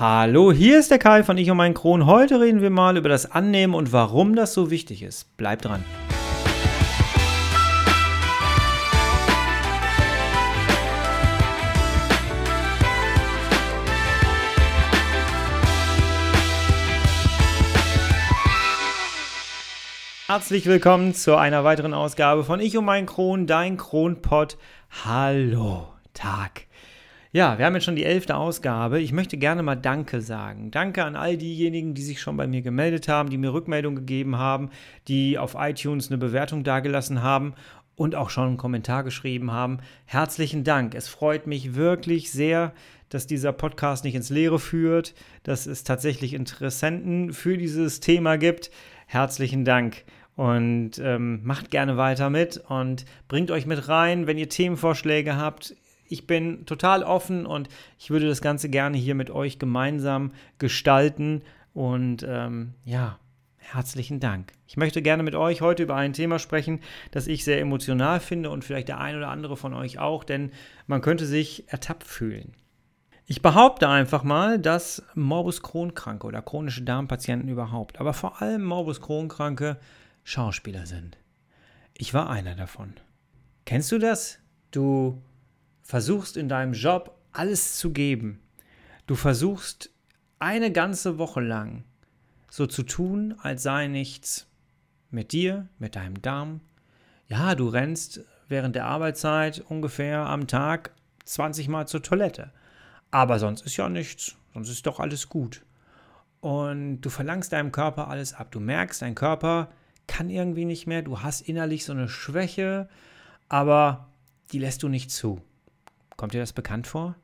Hallo, hier ist der Kai von Ich und mein Kron. Heute reden wir mal über das Annehmen und warum das so wichtig ist. Bleibt dran. Herzlich willkommen zu einer weiteren Ausgabe von Ich und mein Kron, dein Kronpott. Hallo, Tag. Ja, wir haben jetzt schon die elfte Ausgabe. Ich möchte gerne mal Danke sagen. Danke an all diejenigen, die sich schon bei mir gemeldet haben, die mir Rückmeldung gegeben haben, die auf iTunes eine Bewertung dagelassen haben und auch schon einen Kommentar geschrieben haben. Herzlichen Dank. Es freut mich wirklich sehr, dass dieser Podcast nicht ins Leere führt, dass es tatsächlich Interessenten für dieses Thema gibt. Herzlichen Dank. Und ähm, macht gerne weiter mit und bringt euch mit rein, wenn ihr Themenvorschläge habt ich bin total offen und ich würde das Ganze gerne hier mit euch gemeinsam gestalten. Und ähm, ja, herzlichen Dank. Ich möchte gerne mit euch heute über ein Thema sprechen, das ich sehr emotional finde und vielleicht der ein oder andere von euch auch, denn man könnte sich ertappt fühlen. Ich behaupte einfach mal, dass Morbus Crohn-Kranke oder chronische Darmpatienten überhaupt, aber vor allem Morbus Crohn-Kranke Schauspieler sind. Ich war einer davon. Kennst du das? Du versuchst in deinem Job alles zu geben. Du versuchst eine ganze Woche lang so zu tun, als sei nichts mit dir, mit deinem Darm. Ja, du rennst während der Arbeitszeit ungefähr am Tag 20 Mal zur Toilette. Aber sonst ist ja nichts, sonst ist doch alles gut. Und du verlangst deinem Körper alles ab. Du merkst, dein Körper kann irgendwie nicht mehr. Du hast innerlich so eine Schwäche, aber die lässt du nicht zu. Kommt dir das bekannt vor?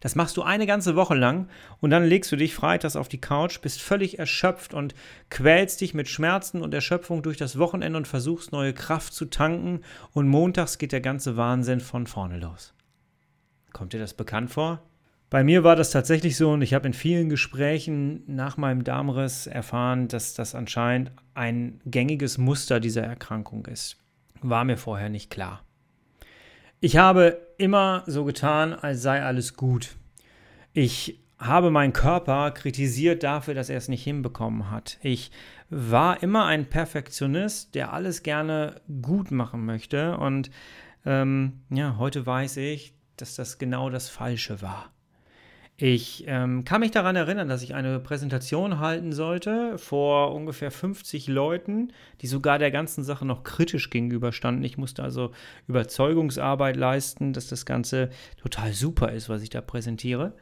Das machst du eine ganze Woche lang und dann legst du dich freitags auf die Couch, bist völlig erschöpft und quälst dich mit Schmerzen und Erschöpfung durch das Wochenende und versuchst neue Kraft zu tanken und montags geht der ganze Wahnsinn von vorne los. Kommt dir das bekannt vor? Bei mir war das tatsächlich so und ich habe in vielen Gesprächen nach meinem Darmriss erfahren, dass das anscheinend ein gängiges Muster dieser Erkrankung ist. War mir vorher nicht klar. Ich habe immer so getan, als sei alles gut. Ich habe meinen Körper kritisiert dafür, dass er es nicht hinbekommen hat. Ich war immer ein Perfektionist, der alles gerne gut machen möchte. Und ähm, ja, heute weiß ich, dass das genau das Falsche war. Ich ähm, kann mich daran erinnern, dass ich eine Präsentation halten sollte vor ungefähr 50 Leuten, die sogar der ganzen Sache noch kritisch gegenüberstanden. Ich musste also Überzeugungsarbeit leisten, dass das Ganze total super ist, was ich da präsentiere.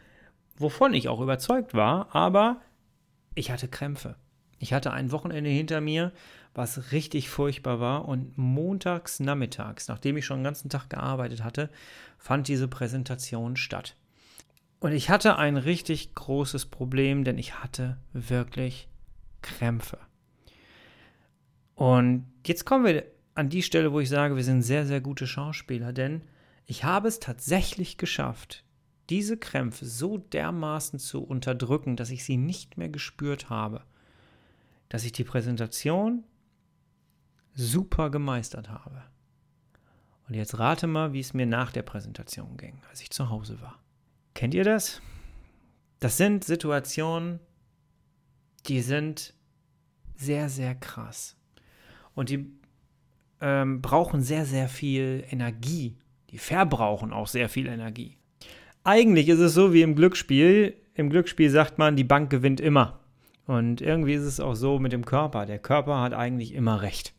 Wovon ich auch überzeugt war, aber ich hatte Krämpfe. Ich hatte ein Wochenende hinter mir, was richtig furchtbar war und montags nachmittags, nachdem ich schon den ganzen Tag gearbeitet hatte, fand diese Präsentation statt. Und ich hatte ein richtig großes Problem, denn ich hatte wirklich Krämpfe. Und jetzt kommen wir an die Stelle, wo ich sage, wir sind sehr, sehr gute Schauspieler, denn ich habe es tatsächlich geschafft, diese Krämpfe so dermaßen zu unterdrücken, dass ich sie nicht mehr gespürt habe, dass ich die Präsentation super gemeistert habe. Und jetzt rate mal, wie es mir nach der Präsentation ging, als ich zu Hause war. Kennt ihr das? Das sind Situationen, die sind sehr, sehr krass. Und die ähm, brauchen sehr, sehr viel Energie. Die verbrauchen auch sehr viel Energie. Eigentlich ist es so wie im Glücksspiel. Im Glücksspiel sagt man, die Bank gewinnt immer. Und irgendwie ist es auch so mit dem Körper. Der Körper hat eigentlich immer recht.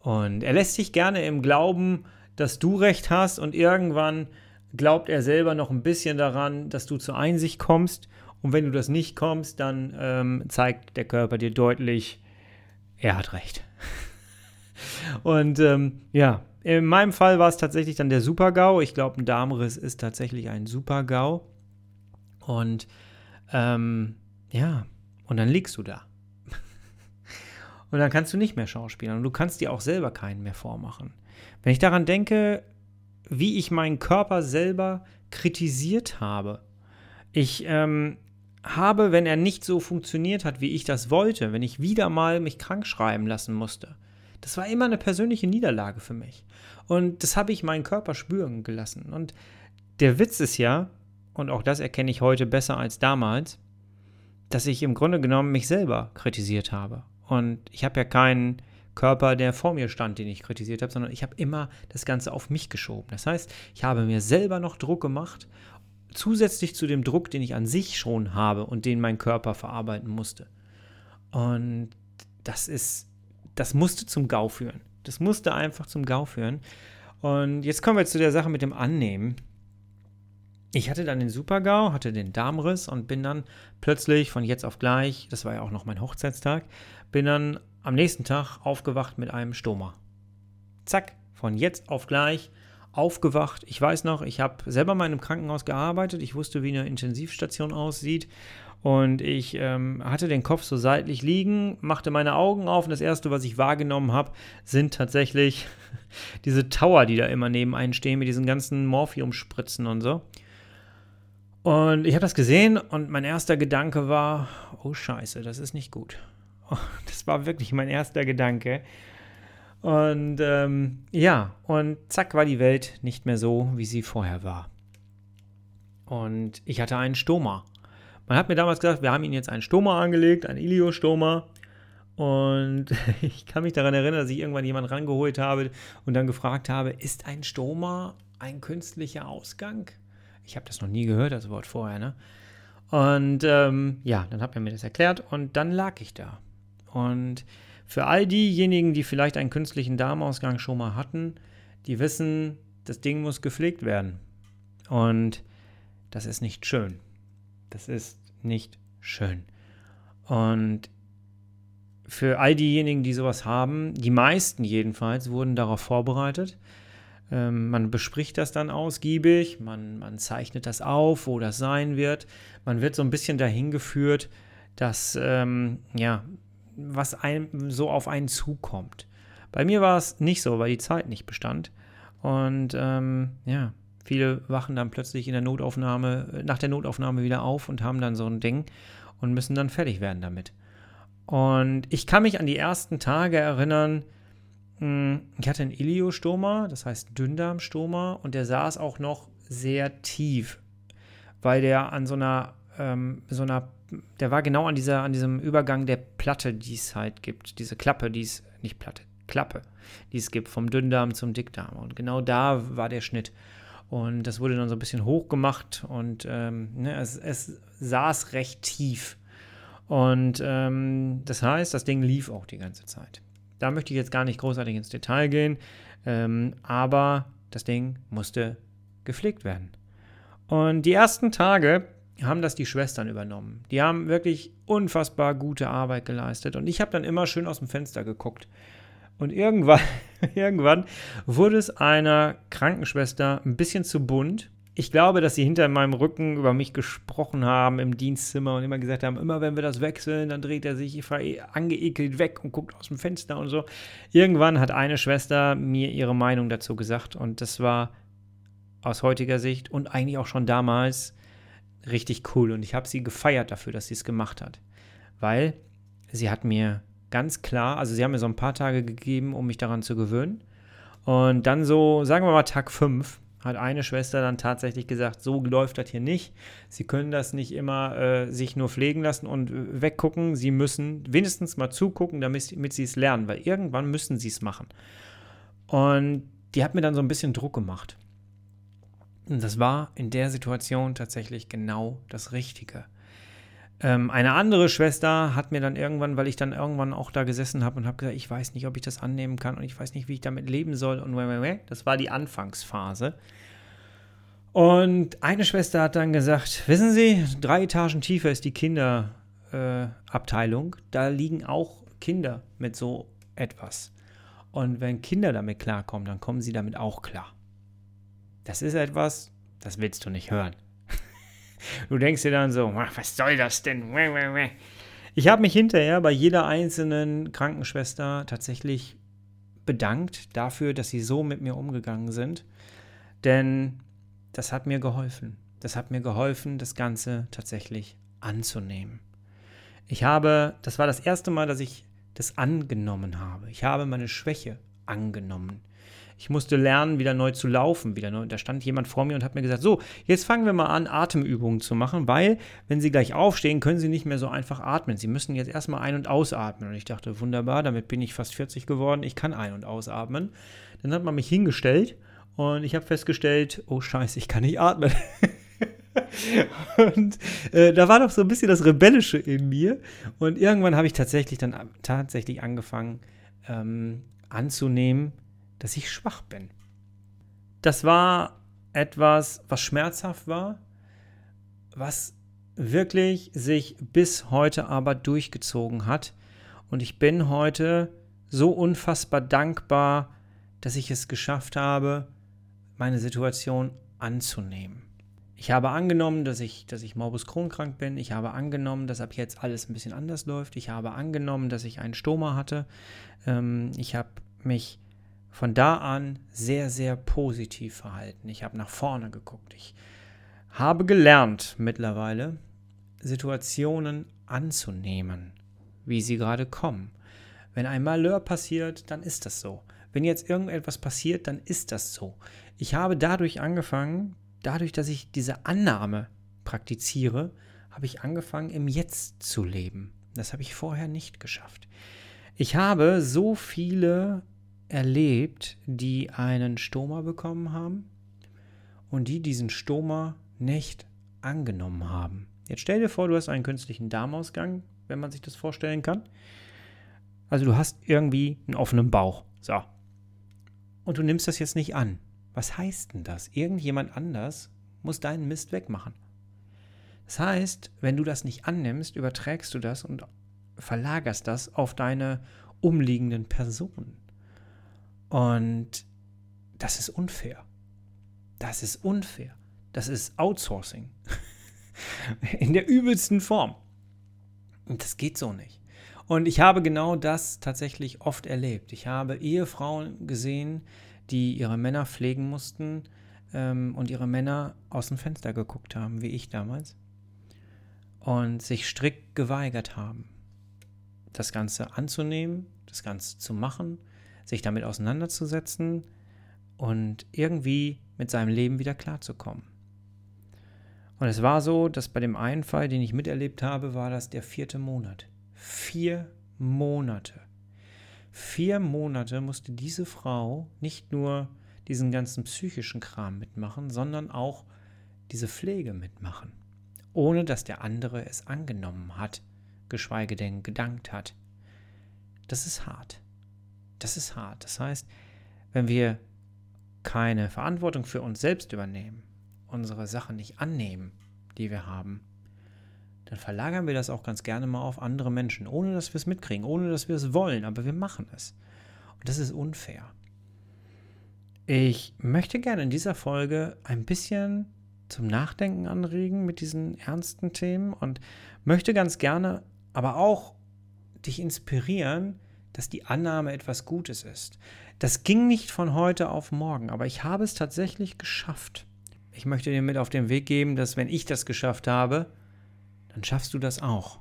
Und er lässt sich gerne im Glauben, dass du recht hast und irgendwann glaubt er selber noch ein bisschen daran, dass du zur Einsicht kommst. Und wenn du das nicht kommst, dann ähm, zeigt der Körper dir deutlich, er hat recht. und ähm, ja, in meinem Fall war es tatsächlich dann der Super-GAU. Ich glaube, ein Darmriss ist tatsächlich ein Super-GAU. Und ähm, ja, und dann liegst du da. und dann kannst du nicht mehr schauspielen. Und du kannst dir auch selber keinen mehr vormachen. Wenn ich daran denke, wie ich meinen Körper selber kritisiert habe. Ich ähm, habe, wenn er nicht so funktioniert hat, wie ich das wollte, wenn ich wieder mal mich krank schreiben lassen musste, das war immer eine persönliche Niederlage für mich. Und das habe ich meinen Körper spüren gelassen. Und der Witz ist ja, und auch das erkenne ich heute besser als damals, dass ich im Grunde genommen mich selber kritisiert habe. Und ich habe ja keinen Körper, der vor mir stand, den ich kritisiert habe, sondern ich habe immer das Ganze auf mich geschoben. Das heißt, ich habe mir selber noch Druck gemacht, zusätzlich zu dem Druck, den ich an sich schon habe und den mein Körper verarbeiten musste. Und das ist, das musste zum GAU führen. Das musste einfach zum GAU führen. Und jetzt kommen wir zu der Sache mit dem Annehmen. Ich hatte dann den Super-GAU, hatte den Darmriss und bin dann plötzlich von jetzt auf gleich, das war ja auch noch mein Hochzeitstag, bin dann am nächsten Tag aufgewacht mit einem Stoma. Zack, von jetzt auf gleich aufgewacht. Ich weiß noch, ich habe selber mal in einem Krankenhaus gearbeitet. Ich wusste, wie eine Intensivstation aussieht. Und ich ähm, hatte den Kopf so seitlich liegen, machte meine Augen auf und das Erste, was ich wahrgenommen habe, sind tatsächlich diese Tower, die da immer neben einen stehen mit diesen ganzen Morphiumspritzen und so. Und ich habe das gesehen und mein erster Gedanke war, oh scheiße, das ist nicht gut. Das war wirklich mein erster Gedanke. Und ähm, ja, und zack war die Welt nicht mehr so, wie sie vorher war. Und ich hatte einen Stoma. Man hat mir damals gesagt, wir haben ihn jetzt einen Stoma angelegt, einen Iliostoma. Und ich kann mich daran erinnern, dass ich irgendwann jemanden rangeholt habe und dann gefragt habe, ist ein Stoma ein künstlicher Ausgang? Ich habe das noch nie gehört, das Wort vorher, ne? Und ähm, ja, dann hat er mir das erklärt und dann lag ich da. Und für all diejenigen, die vielleicht einen künstlichen Darmausgang schon mal hatten, die wissen, das Ding muss gepflegt werden. Und das ist nicht schön. Das ist nicht schön. Und für all diejenigen, die sowas haben, die meisten jedenfalls, wurden darauf vorbereitet. Ähm, man bespricht das dann ausgiebig, man, man zeichnet das auf, wo das sein wird. Man wird so ein bisschen dahin geführt, dass ähm, ja, was einem so auf einen zukommt. Bei mir war es nicht so, weil die Zeit nicht bestand. Und ähm, ja, viele wachen dann plötzlich in der Notaufnahme, nach der Notaufnahme wieder auf und haben dann so ein Ding und müssen dann fertig werden damit. Und ich kann mich an die ersten Tage erinnern, hm, ich hatte einen Iliostoma, das heißt Dünndarmstoma, und der saß auch noch sehr tief, weil der an so einer, ähm, so einer der war genau an, dieser, an diesem Übergang der Platte, die es halt gibt. Diese Klappe, die es, nicht Platte, Klappe, die es gibt, vom Dünndarm zum Dickdarm. Und genau da war der Schnitt. Und das wurde dann so ein bisschen hochgemacht und ähm, ne, es, es, saß recht tief. Und ähm, das heißt, das Ding lief auch die ganze Zeit. Da möchte ich jetzt gar nicht großartig ins Detail gehen, ähm, aber das Ding musste gepflegt werden. Und die ersten Tage haben das die Schwestern übernommen. Die haben wirklich unfassbar gute Arbeit geleistet. Und ich habe dann immer schön aus dem Fenster geguckt. Und irgendwann, irgendwann wurde es einer Krankenschwester ein bisschen zu bunt. Ich glaube, dass sie hinter meinem Rücken über mich gesprochen haben im Dienstzimmer und immer gesagt haben, immer wenn wir das wechseln, dann dreht er sich angeekelt weg und guckt aus dem Fenster und so. Irgendwann hat eine Schwester mir ihre Meinung dazu gesagt und das war aus heutiger Sicht und eigentlich auch schon damals richtig cool und ich habe sie gefeiert dafür, dass sie es gemacht hat. Weil sie hat mir ganz klar, also sie haben mir so ein paar Tage gegeben, um mich daran zu gewöhnen. Und dann so, sagen wir mal Tag 5, hat eine Schwester dann tatsächlich gesagt, so läuft das hier nicht. Sie können das nicht immer äh, sich nur pflegen lassen und äh, weggucken. Sie müssen wenigstens mal zugucken, damit, damit sie es lernen, weil irgendwann müssen sie es machen. Und die hat mir dann so ein bisschen Druck gemacht. Und das war in der Situation tatsächlich genau das Richtige. Ähm, eine andere Schwester hat mir dann irgendwann, weil ich dann irgendwann auch da gesessen habe und habe gesagt, ich weiß nicht, ob ich das annehmen kann und ich weiß nicht, wie ich damit leben soll und das war die Anfangsphase. Und eine Schwester hat dann gesagt, wissen Sie, drei Etagen tiefer ist die Kinderabteilung. Äh, da liegen auch Kinder mit so etwas. Und wenn Kinder damit klarkommen, dann kommen sie damit auch klar. Das ist etwas, das willst du nicht hören. du denkst dir dann so, was soll das denn? Ich habe mich hinterher bei jeder einzelnen Krankenschwester tatsächlich bedankt dafür, dass sie so mit mir umgegangen sind. Denn das hat mir geholfen. Das hat mir geholfen, das Ganze tatsächlich anzunehmen. Ich habe, das war das erste Mal, dass ich das angenommen habe. Ich habe meine Schwäche angenommen. Ich musste lernen, wieder neu zu laufen. Wieder neu. Da stand jemand vor mir und hat mir gesagt: So, jetzt fangen wir mal an, Atemübungen zu machen, weil, wenn Sie gleich aufstehen, können Sie nicht mehr so einfach atmen. Sie müssen jetzt erstmal ein- und ausatmen. Und ich dachte: Wunderbar, damit bin ich fast 40 geworden. Ich kann ein- und ausatmen. Dann hat man mich hingestellt und ich habe festgestellt: Oh, Scheiße, ich kann nicht atmen. und äh, da war doch so ein bisschen das Rebellische in mir. Und irgendwann habe ich tatsächlich dann tatsächlich angefangen ähm, anzunehmen, dass ich schwach bin. Das war etwas, was schmerzhaft war, was wirklich sich bis heute aber durchgezogen hat. Und ich bin heute so unfassbar dankbar, dass ich es geschafft habe, meine Situation anzunehmen. Ich habe angenommen, dass ich, dass ich Morbus Crohn krank bin. Ich habe angenommen, dass ab jetzt alles ein bisschen anders läuft. Ich habe angenommen, dass ich einen Stoma hatte. Ähm, ich habe mich von da an sehr, sehr positiv verhalten. Ich habe nach vorne geguckt. Ich habe gelernt mittlerweile, Situationen anzunehmen, wie sie gerade kommen. Wenn ein Malheur passiert, dann ist das so. Wenn jetzt irgendetwas passiert, dann ist das so. Ich habe dadurch angefangen, dadurch, dass ich diese Annahme praktiziere, habe ich angefangen, im Jetzt zu leben. Das habe ich vorher nicht geschafft. Ich habe so viele erlebt, die einen Stoma bekommen haben und die diesen Stoma nicht angenommen haben. Jetzt stell dir vor, du hast einen künstlichen Darmausgang, wenn man sich das vorstellen kann. Also du hast irgendwie einen offenen Bauch. So. Und du nimmst das jetzt nicht an. Was heißt denn das? Irgendjemand anders muss deinen Mist wegmachen. Das heißt, wenn du das nicht annimmst, überträgst du das und verlagerst das auf deine umliegenden Personen. Und das ist unfair. Das ist unfair. Das ist Outsourcing. In der übelsten Form. Und das geht so nicht. Und ich habe genau das tatsächlich oft erlebt. Ich habe Ehefrauen gesehen, die ihre Männer pflegen mussten ähm, und ihre Männer aus dem Fenster geguckt haben, wie ich damals. Und sich strikt geweigert haben, das Ganze anzunehmen, das Ganze zu machen sich damit auseinanderzusetzen und irgendwie mit seinem Leben wieder klarzukommen. Und es war so, dass bei dem einen Fall, den ich miterlebt habe, war das der vierte Monat. Vier Monate. Vier Monate musste diese Frau nicht nur diesen ganzen psychischen Kram mitmachen, sondern auch diese Pflege mitmachen, ohne dass der andere es angenommen hat, geschweige denn gedankt hat. Das ist hart. Das ist hart. Das heißt, wenn wir keine Verantwortung für uns selbst übernehmen, unsere Sachen nicht annehmen, die wir haben, dann verlagern wir das auch ganz gerne mal auf andere Menschen, ohne dass wir es mitkriegen, ohne dass wir es wollen, aber wir machen es. Und das ist unfair. Ich möchte gerne in dieser Folge ein bisschen zum Nachdenken anregen mit diesen ernsten Themen und möchte ganz gerne aber auch dich inspirieren, dass die Annahme etwas Gutes ist. Das ging nicht von heute auf morgen, aber ich habe es tatsächlich geschafft. Ich möchte dir mit auf den Weg geben, dass wenn ich das geschafft habe, dann schaffst du das auch.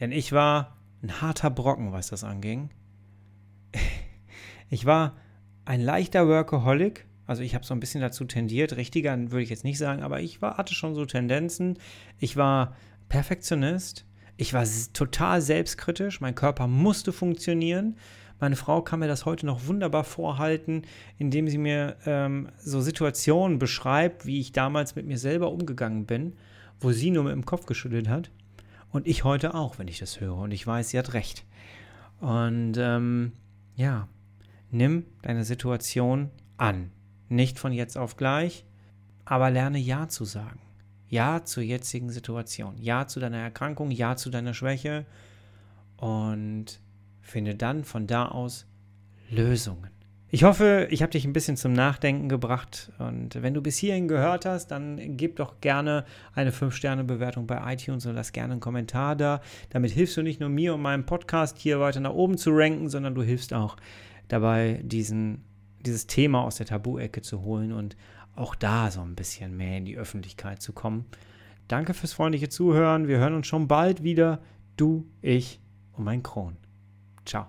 Denn ich war ein harter Brocken, was das anging. Ich war ein leichter Workaholic, also ich habe so ein bisschen dazu tendiert, richtiger würde ich jetzt nicht sagen, aber ich war, hatte schon so Tendenzen. Ich war Perfektionist, ich war total selbstkritisch, mein Körper musste funktionieren. Meine Frau kann mir das heute noch wunderbar vorhalten, indem sie mir ähm, so Situationen beschreibt, wie ich damals mit mir selber umgegangen bin, wo sie nur mit dem Kopf geschüttelt hat. Und ich heute auch, wenn ich das höre. Und ich weiß, sie hat recht. Und ähm, ja, nimm deine Situation an. Nicht von jetzt auf gleich, aber lerne Ja zu sagen. Ja zur jetzigen Situation. Ja zu deiner Erkrankung. Ja zu deiner Schwäche. Und finde dann von da aus Lösungen. Ich hoffe, ich habe dich ein bisschen zum Nachdenken gebracht. Und wenn du bis hierhin gehört hast, dann gib doch gerne eine 5-Sterne-Bewertung bei iTunes und lass gerne einen Kommentar da. Damit hilfst du nicht nur mir und meinem Podcast hier weiter nach oben zu ranken, sondern du hilfst auch dabei, diesen, dieses Thema aus der Tabu-Ecke zu holen und auch da so ein bisschen mehr in die Öffentlichkeit zu kommen. Danke fürs freundliche Zuhören. Wir hören uns schon bald wieder. Du, ich und mein Kron. Ciao.